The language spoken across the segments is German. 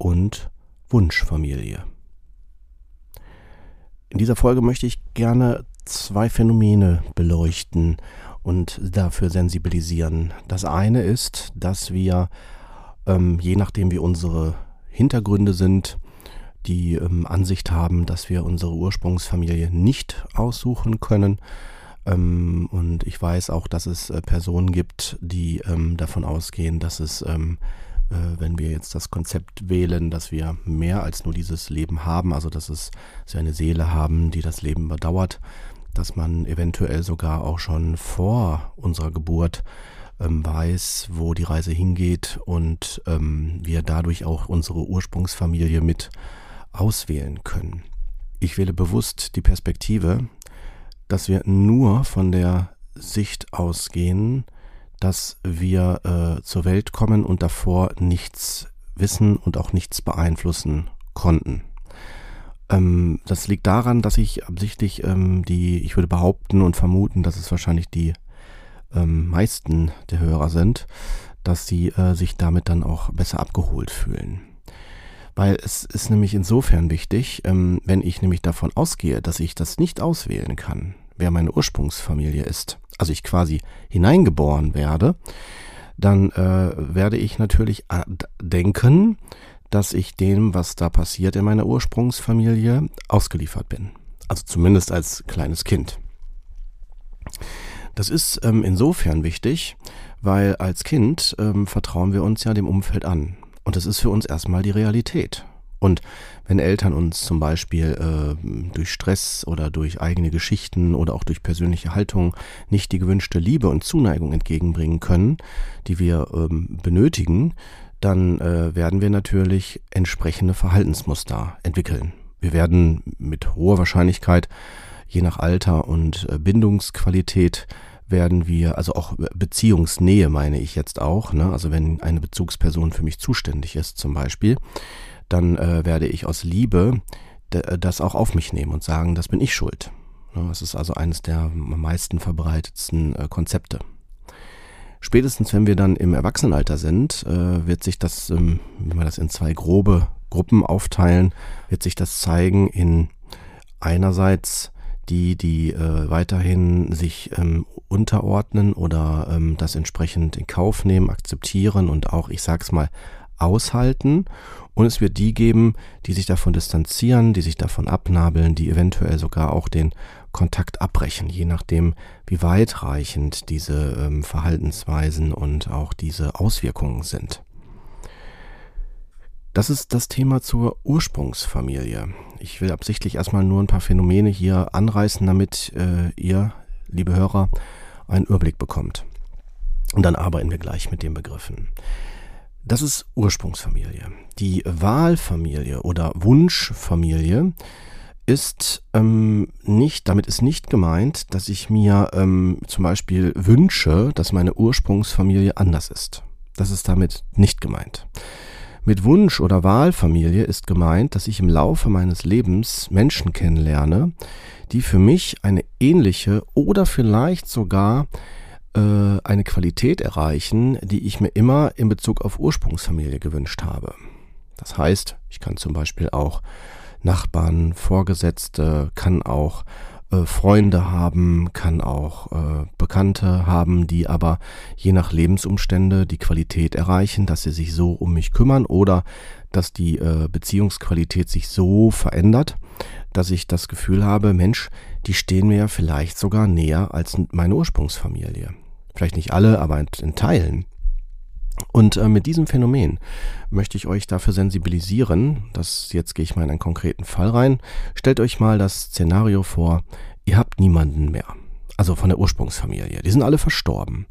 und Wunschfamilie. In dieser Folge möchte ich gerne zwei Phänomene beleuchten und dafür sensibilisieren. Das eine ist, dass wir, ähm, je nachdem wie unsere Hintergründe sind, die ähm, Ansicht haben, dass wir unsere Ursprungsfamilie nicht aussuchen können. Ähm, und ich weiß auch, dass es äh, Personen gibt, die ähm, davon ausgehen, dass es, ähm, äh, wenn wir jetzt das Konzept wählen, dass wir mehr als nur dieses Leben haben, also dass es dass wir eine Seele haben, die das Leben bedauert, dass man eventuell sogar auch schon vor unserer Geburt ähm, weiß, wo die Reise hingeht und ähm, wir dadurch auch unsere Ursprungsfamilie mit auswählen können. Ich wähle bewusst die Perspektive, dass wir nur von der Sicht ausgehen, dass wir äh, zur Welt kommen und davor nichts wissen und auch nichts beeinflussen konnten. Ähm, das liegt daran, dass ich absichtlich ähm, die, ich würde behaupten und vermuten, dass es wahrscheinlich die ähm, meisten der Hörer sind, dass sie äh, sich damit dann auch besser abgeholt fühlen. Weil es ist nämlich insofern wichtig, ähm, wenn ich nämlich davon ausgehe, dass ich das nicht auswählen kann, wer meine Ursprungsfamilie ist, also ich quasi hineingeboren werde, dann äh, werde ich natürlich äh, denken, dass ich dem, was da passiert in meiner Ursprungsfamilie, ausgeliefert bin. Also zumindest als kleines Kind. Das ist ähm, insofern wichtig, weil als Kind ähm, vertrauen wir uns ja dem Umfeld an. Und das ist für uns erstmal die Realität. Und wenn Eltern uns zum Beispiel äh, durch Stress oder durch eigene Geschichten oder auch durch persönliche Haltung nicht die gewünschte Liebe und Zuneigung entgegenbringen können, die wir ähm, benötigen, dann äh, werden wir natürlich entsprechende Verhaltensmuster entwickeln. Wir werden mit hoher Wahrscheinlichkeit, je nach Alter und äh, Bindungsqualität, werden wir, also auch Beziehungsnähe meine ich jetzt auch, ne? also wenn eine Bezugsperson für mich zuständig ist zum Beispiel, dann äh, werde ich aus Liebe das auch auf mich nehmen und sagen, das bin ich schuld. Ne? Das ist also eines der am meisten verbreitetsten äh, Konzepte. Spätestens wenn wir dann im Erwachsenenalter sind, äh, wird sich das, ähm, wenn wir das in zwei grobe Gruppen aufteilen, wird sich das zeigen in einerseits die, die äh, weiterhin sich ähm, unterordnen oder ähm, das entsprechend in Kauf nehmen, akzeptieren und auch, ich sag's mal, aushalten. Und es wird die geben, die sich davon distanzieren, die sich davon abnabeln, die eventuell sogar auch den Kontakt abbrechen, je nachdem, wie weitreichend diese ähm, Verhaltensweisen und auch diese Auswirkungen sind. Das ist das Thema zur Ursprungsfamilie. Ich will absichtlich erstmal nur ein paar Phänomene hier anreißen, damit äh, ihr, liebe Hörer, einen Überblick bekommt. Und dann arbeiten wir gleich mit den Begriffen. Das ist Ursprungsfamilie. Die Wahlfamilie oder Wunschfamilie ist ähm, nicht, damit ist nicht gemeint, dass ich mir ähm, zum Beispiel wünsche, dass meine Ursprungsfamilie anders ist. Das ist damit nicht gemeint. Mit Wunsch oder Wahlfamilie ist gemeint, dass ich im Laufe meines Lebens Menschen kennenlerne, die für mich eine ähnliche oder vielleicht sogar eine Qualität erreichen, die ich mir immer in Bezug auf Ursprungsfamilie gewünscht habe. Das heißt, ich kann zum Beispiel auch Nachbarn, Vorgesetzte, kann auch äh, Freunde haben, kann auch äh, Bekannte haben, die aber je nach Lebensumstände die Qualität erreichen, dass sie sich so um mich kümmern oder dass die äh, Beziehungsqualität sich so verändert, dass ich das Gefühl habe, Mensch, die stehen mir ja vielleicht sogar näher als meine Ursprungsfamilie. Vielleicht nicht alle, aber in Teilen. Und äh, mit diesem Phänomen möchte ich euch dafür sensibilisieren. Das, jetzt gehe ich mal in einen konkreten Fall rein. Stellt euch mal das Szenario vor, ihr habt niemanden mehr. Also von der Ursprungsfamilie. Die sind alle verstorben.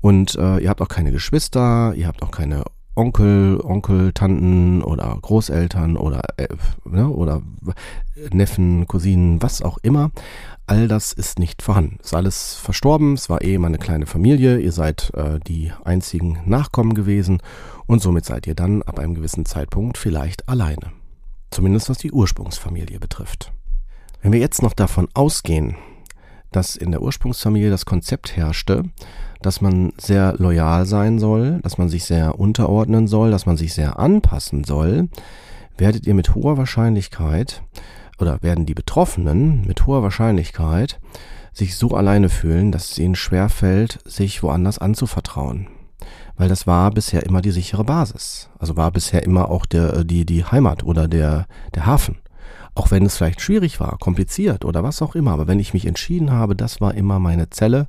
Und äh, ihr habt auch keine Geschwister, ihr habt auch keine Onkel, Onkel, Tanten oder Großeltern oder, äh, ne, oder Neffen, Cousinen, was auch immer. All das ist nicht vorhanden. Ist alles verstorben. Es war eh mal eine kleine Familie. Ihr seid äh, die einzigen Nachkommen gewesen und somit seid ihr dann ab einem gewissen Zeitpunkt vielleicht alleine. Zumindest was die Ursprungsfamilie betrifft. Wenn wir jetzt noch davon ausgehen, dass in der Ursprungsfamilie das Konzept herrschte, dass man sehr loyal sein soll, dass man sich sehr unterordnen soll, dass man sich sehr anpassen soll, werdet ihr mit hoher Wahrscheinlichkeit oder werden die Betroffenen mit hoher Wahrscheinlichkeit sich so alleine fühlen, dass es ihnen schwerfällt, sich woanders anzuvertrauen. Weil das war bisher immer die sichere Basis. Also war bisher immer auch der, die, die Heimat oder der, der Hafen. Auch wenn es vielleicht schwierig war, kompliziert oder was auch immer. Aber wenn ich mich entschieden habe, das war immer meine Zelle,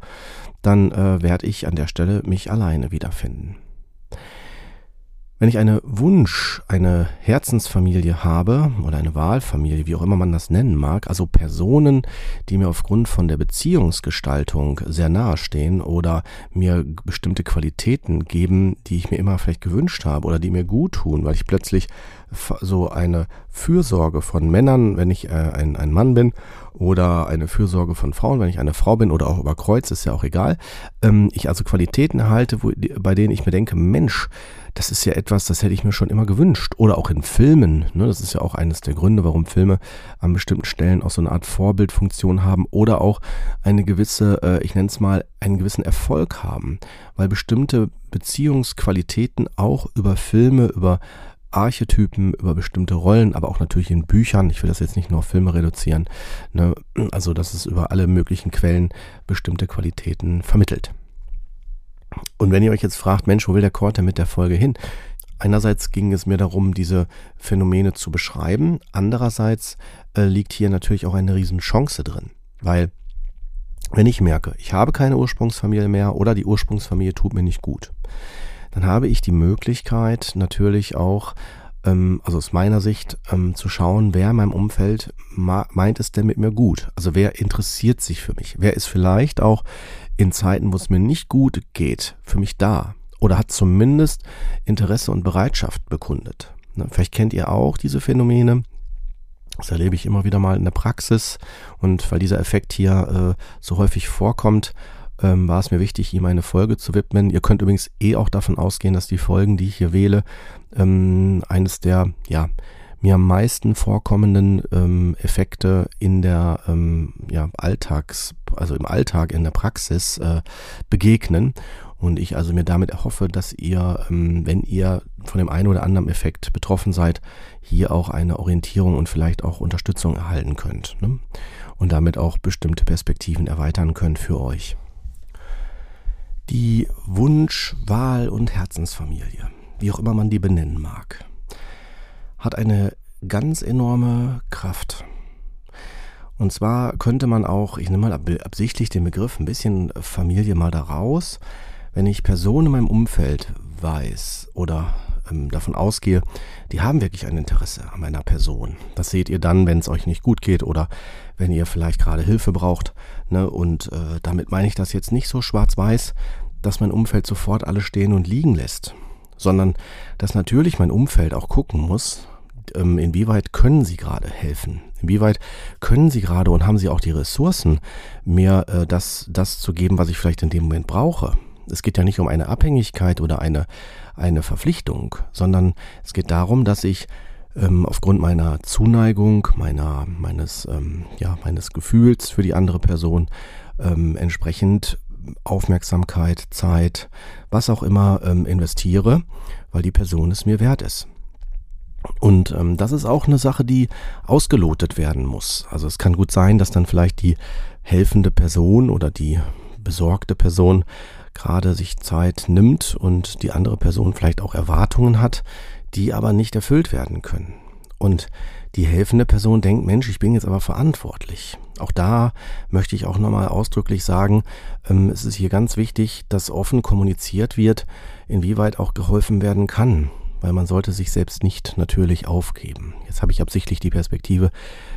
dann äh, werde ich an der Stelle mich alleine wiederfinden. Wenn ich eine Wunsch, eine Herzensfamilie habe oder eine Wahlfamilie, wie auch immer man das nennen mag, also Personen, die mir aufgrund von der Beziehungsgestaltung sehr nahe stehen oder mir bestimmte Qualitäten geben, die ich mir immer vielleicht gewünscht habe oder die mir gut tun, weil ich plötzlich so eine Fürsorge von Männern, wenn ich äh, ein, ein Mann bin, oder eine Fürsorge von Frauen, wenn ich eine Frau bin oder auch über Kreuz, ist ja auch egal. Ähm, ich also Qualitäten erhalte, wo, bei denen ich mir denke, Mensch, das ist ja etwas, das hätte ich mir schon immer gewünscht. Oder auch in Filmen. Ne? Das ist ja auch eines der Gründe, warum Filme an bestimmten Stellen auch so eine Art Vorbildfunktion haben oder auch eine gewisse, äh, ich nenne es mal, einen gewissen Erfolg haben. Weil bestimmte Beziehungsqualitäten auch über Filme, über Archetypen, über bestimmte Rollen, aber auch natürlich in Büchern. Ich will das jetzt nicht nur auf Filme reduzieren. Ne? Also, dass es über alle möglichen Quellen bestimmte Qualitäten vermittelt. Und wenn ihr euch jetzt fragt, Mensch, wo will der Korte mit der Folge hin? Einerseits ging es mir darum, diese Phänomene zu beschreiben. Andererseits äh, liegt hier natürlich auch eine Riesenchance drin. Weil, wenn ich merke, ich habe keine Ursprungsfamilie mehr oder die Ursprungsfamilie tut mir nicht gut, dann habe ich die Möglichkeit natürlich auch, ähm, also aus meiner Sicht, ähm, zu schauen, wer in meinem Umfeld meint es denn mit mir gut. Also wer interessiert sich für mich? Wer ist vielleicht auch in Zeiten, wo es mir nicht gut geht, für mich da oder hat zumindest Interesse und Bereitschaft bekundet. Ne, vielleicht kennt ihr auch diese Phänomene. Das erlebe ich immer wieder mal in der Praxis und weil dieser Effekt hier äh, so häufig vorkommt, ähm, war es mir wichtig, ihm eine Folge zu widmen. Ihr könnt übrigens eh auch davon ausgehen, dass die Folgen, die ich hier wähle, ähm, eines der ja mir am meisten vorkommenden ähm, Effekte in der ähm, ja, Alltags, also im Alltag, in der Praxis äh, begegnen. Und ich also mir damit erhoffe, dass ihr, ähm, wenn ihr von dem einen oder anderen Effekt betroffen seid, hier auch eine Orientierung und vielleicht auch Unterstützung erhalten könnt. Ne? Und damit auch bestimmte Perspektiven erweitern könnt für euch. Die Wunsch, Wahl und Herzensfamilie, wie auch immer man die benennen mag hat eine ganz enorme Kraft. Und zwar könnte man auch, ich nehme mal absichtlich den Begriff ein bisschen Familie mal da raus, wenn ich Personen in meinem Umfeld weiß oder ähm, davon ausgehe, die haben wirklich ein Interesse an meiner Person. Das seht ihr dann, wenn es euch nicht gut geht oder wenn ihr vielleicht gerade Hilfe braucht. Ne? Und äh, damit meine ich das jetzt nicht so schwarz-weiß, dass mein Umfeld sofort alles stehen und liegen lässt, sondern dass natürlich mein Umfeld auch gucken muss, ähm, inwieweit können Sie gerade helfen? Inwieweit können Sie gerade und haben Sie auch die Ressourcen, mir äh, das, das zu geben, was ich vielleicht in dem Moment brauche? Es geht ja nicht um eine Abhängigkeit oder eine, eine Verpflichtung, sondern es geht darum, dass ich ähm, aufgrund meiner Zuneigung, meiner, meines, ähm, ja, meines Gefühls für die andere Person ähm, entsprechend Aufmerksamkeit, Zeit, was auch immer ähm, investiere, weil die Person es mir wert ist. Und ähm, das ist auch eine Sache, die ausgelotet werden muss. Also es kann gut sein, dass dann vielleicht die helfende Person oder die besorgte Person gerade sich Zeit nimmt und die andere Person vielleicht auch Erwartungen hat, die aber nicht erfüllt werden können. Und die helfende Person denkt, Mensch, ich bin jetzt aber verantwortlich. Auch da möchte ich auch nochmal ausdrücklich sagen, ähm, es ist hier ganz wichtig, dass offen kommuniziert wird, inwieweit auch geholfen werden kann weil man sollte sich selbst nicht natürlich aufgeben. Jetzt habe ich absichtlich die Perspektive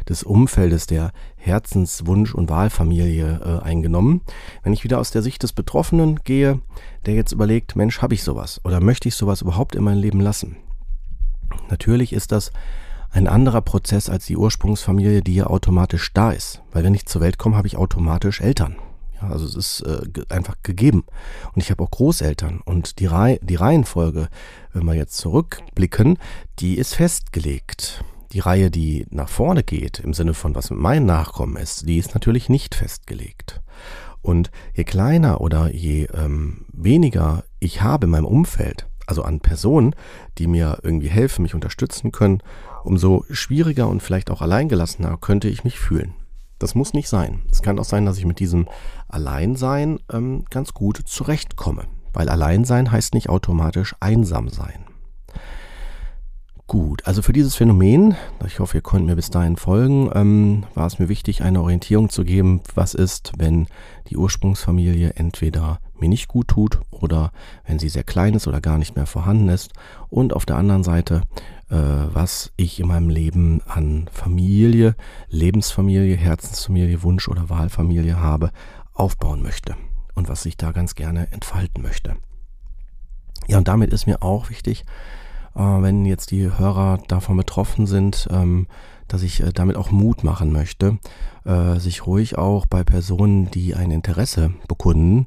des Umfeldes der Herzenswunsch- und Wahlfamilie äh, eingenommen. Wenn ich wieder aus der Sicht des Betroffenen gehe, der jetzt überlegt, Mensch, habe ich sowas oder möchte ich sowas überhaupt in mein Leben lassen? Natürlich ist das ein anderer Prozess als die Ursprungsfamilie, die ja automatisch da ist. Weil wenn ich zur Welt komme, habe ich automatisch Eltern. Ja, also es ist äh, einfach gegeben. Und ich habe auch Großeltern. Und die, Rei die Reihenfolge, wenn wir jetzt zurückblicken, die ist festgelegt. Die Reihe, die nach vorne geht, im Sinne von was mit meinen Nachkommen ist, die ist natürlich nicht festgelegt. Und je kleiner oder je ähm, weniger ich habe in meinem Umfeld, also an Personen, die mir irgendwie helfen, mich unterstützen können, umso schwieriger und vielleicht auch alleingelassener könnte ich mich fühlen. Das muss nicht sein. Es kann auch sein, dass ich mit diesem Alleinsein ähm, ganz gut zurechtkomme. Weil Alleinsein heißt nicht automatisch einsam sein. Gut, also für dieses Phänomen, ich hoffe, ihr könnt mir bis dahin folgen, ähm, war es mir wichtig, eine Orientierung zu geben, was ist, wenn die Ursprungsfamilie entweder mir nicht gut tut oder wenn sie sehr klein ist oder gar nicht mehr vorhanden ist. Und auf der anderen Seite, äh, was ich in meinem Leben an Familie, Lebensfamilie, Herzensfamilie, Wunsch- oder Wahlfamilie habe, aufbauen möchte und was ich da ganz gerne entfalten möchte. Ja, und damit ist mir auch wichtig, äh, wenn jetzt die Hörer davon betroffen sind, ähm, dass ich äh, damit auch Mut machen möchte, äh, sich ruhig auch bei Personen, die ein Interesse bekunden,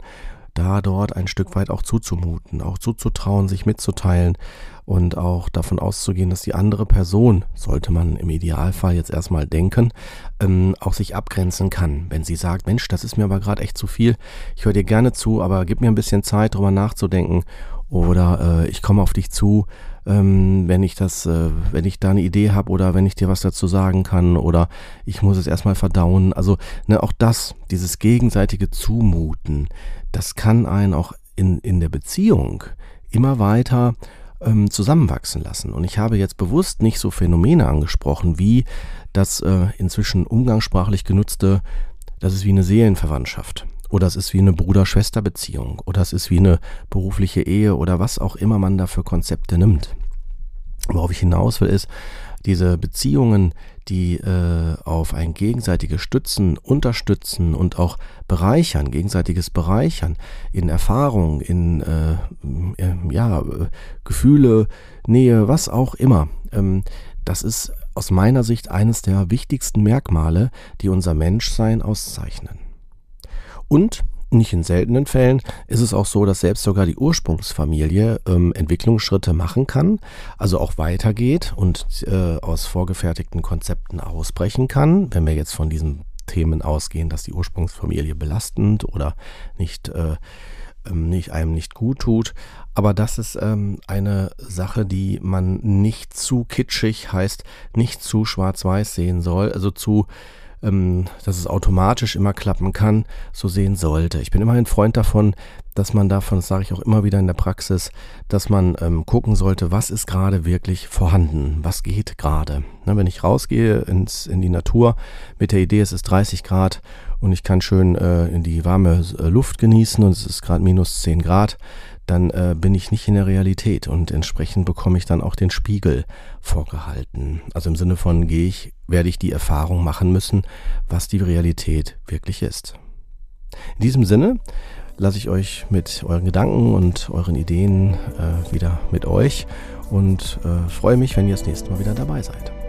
da dort ein Stück weit auch zuzumuten, auch zuzutrauen, sich mitzuteilen und auch davon auszugehen, dass die andere Person, sollte man im Idealfall jetzt erstmal denken, ähm, auch sich abgrenzen kann. Wenn sie sagt, Mensch, das ist mir aber gerade echt zu viel, ich höre dir gerne zu, aber gib mir ein bisschen Zeit, drüber nachzudenken oder äh, ich komme auf dich zu, ähm, wenn ich das, äh, wenn ich da eine Idee habe oder wenn ich dir was dazu sagen kann oder ich muss es erstmal verdauen. Also ne, auch das, dieses gegenseitige Zumuten, das kann einen auch in, in der Beziehung immer weiter ähm, zusammenwachsen lassen. Und ich habe jetzt bewusst nicht so Phänomene angesprochen wie das äh, inzwischen umgangssprachlich genutzte, das ist wie eine Seelenverwandtschaft oder es ist wie eine Bruder-Schwester-Beziehung oder es ist wie eine berufliche Ehe oder was auch immer man da für Konzepte nimmt. Worauf ich hinaus will, ist, diese Beziehungen, die äh, auf ein gegenseitiges Stützen, Unterstützen und auch Bereichern, gegenseitiges Bereichern in Erfahrung, in äh, äh, ja, Gefühle, Nähe, was auch immer, ähm, das ist aus meiner Sicht eines der wichtigsten Merkmale, die unser Menschsein auszeichnen. Und nicht in seltenen Fällen ist es auch so, dass selbst sogar die Ursprungsfamilie ähm, Entwicklungsschritte machen kann, also auch weitergeht und äh, aus vorgefertigten Konzepten ausbrechen kann, wenn wir jetzt von diesen Themen ausgehen, dass die Ursprungsfamilie belastend oder nicht, äh, ähm, nicht einem nicht gut tut. Aber das ist ähm, eine Sache, die man nicht zu kitschig heißt, nicht zu schwarz-weiß sehen soll, also zu ähm, dass es automatisch immer klappen kann, so sehen sollte. Ich bin immer ein Freund davon, dass man davon, das sage ich auch immer wieder in der Praxis, dass man ähm, gucken sollte, was ist gerade wirklich vorhanden, was geht gerade. Ne, wenn ich rausgehe ins, in die Natur mit der Idee, es ist 30 Grad und ich kann schön äh, in die warme äh, Luft genießen und es ist gerade minus 10 Grad, dann äh, bin ich nicht in der Realität und entsprechend bekomme ich dann auch den Spiegel vorgehalten. Also im Sinne von gehe ich, werde ich die Erfahrung machen müssen, was die Realität wirklich ist. In diesem Sinne lasse ich euch mit euren Gedanken und euren Ideen äh, wieder mit euch und äh, freue mich, wenn ihr das nächste Mal wieder dabei seid.